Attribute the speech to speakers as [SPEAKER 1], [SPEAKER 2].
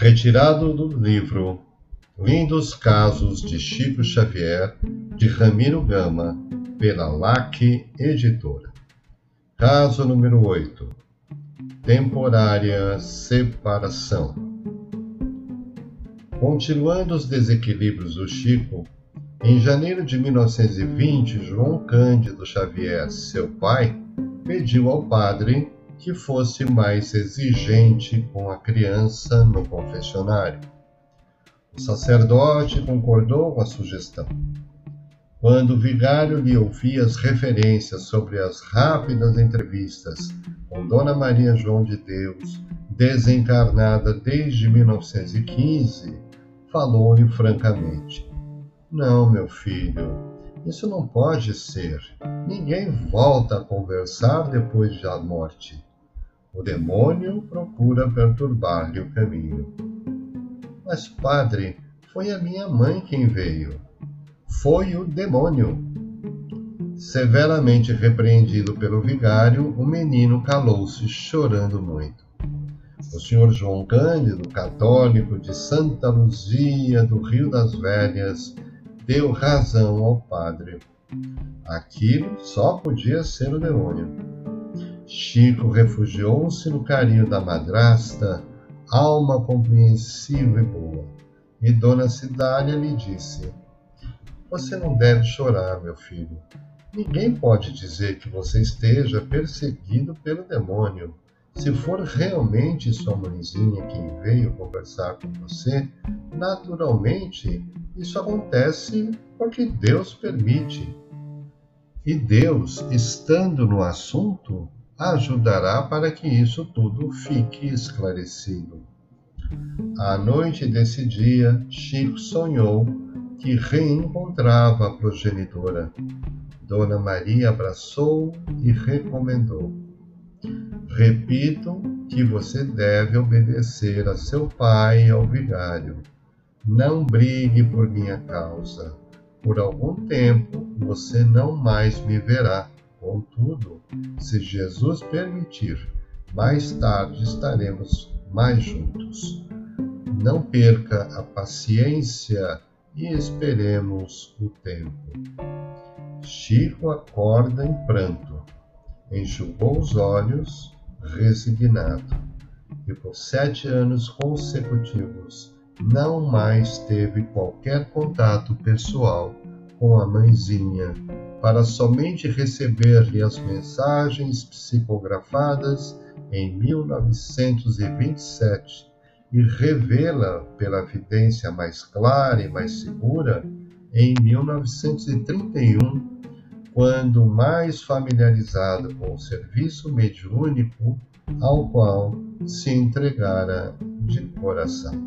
[SPEAKER 1] Retirado do livro Lindos Casos de Chico Xavier, de Ramiro Gama, pela LAC Editora. Caso número 8. Temporária separação. Continuando os desequilíbrios do Chico, em janeiro de 1920, João Cândido Xavier, seu pai, pediu ao padre que fosse mais exigente com a criança no confessionário. O sacerdote concordou com a sugestão. Quando o vigário lhe ouvia as referências sobre as rápidas entrevistas com Dona Maria João de Deus, desencarnada desde 1915, falou-lhe francamente: Não, meu filho, isso não pode ser. Ninguém volta a conversar depois da morte. O demônio procura perturbar-lhe o caminho. Mas, padre, foi a minha mãe quem veio. Foi o demônio. Severamente repreendido pelo vigário, o menino calou-se, chorando muito. O senhor João Cândido, católico de Santa Luzia do Rio das Velhas, deu razão ao padre. Aquilo só podia ser o demônio. Chico refugiou-se no carinho da madrasta, alma compreensiva e boa. E Dona Cidália lhe disse: Você não deve chorar, meu filho. Ninguém pode dizer que você esteja perseguido pelo demônio. Se for realmente sua mãezinha quem veio conversar com você, naturalmente isso acontece porque Deus permite. E Deus, estando no assunto, ajudará para que isso tudo fique esclarecido. À noite desse dia, Chico sonhou que reencontrava a progenitora. Dona Maria abraçou e recomendou: Repito que você deve obedecer a seu pai e ao vigário. Não brigue por minha causa. Por algum tempo você não mais me verá Contudo, se Jesus permitir, mais tarde estaremos mais juntos. Não perca a paciência e esperemos o tempo. Chico acorda em pranto, enxugou os olhos, resignado, e por sete anos consecutivos não mais teve qualquer contato pessoal com a mãezinha para somente receber-lhe as mensagens psicografadas em 1927 e revê-la pela evidência mais clara e mais segura em 1931, quando mais familiarizado com o serviço mediúnico ao qual se entregara de coração.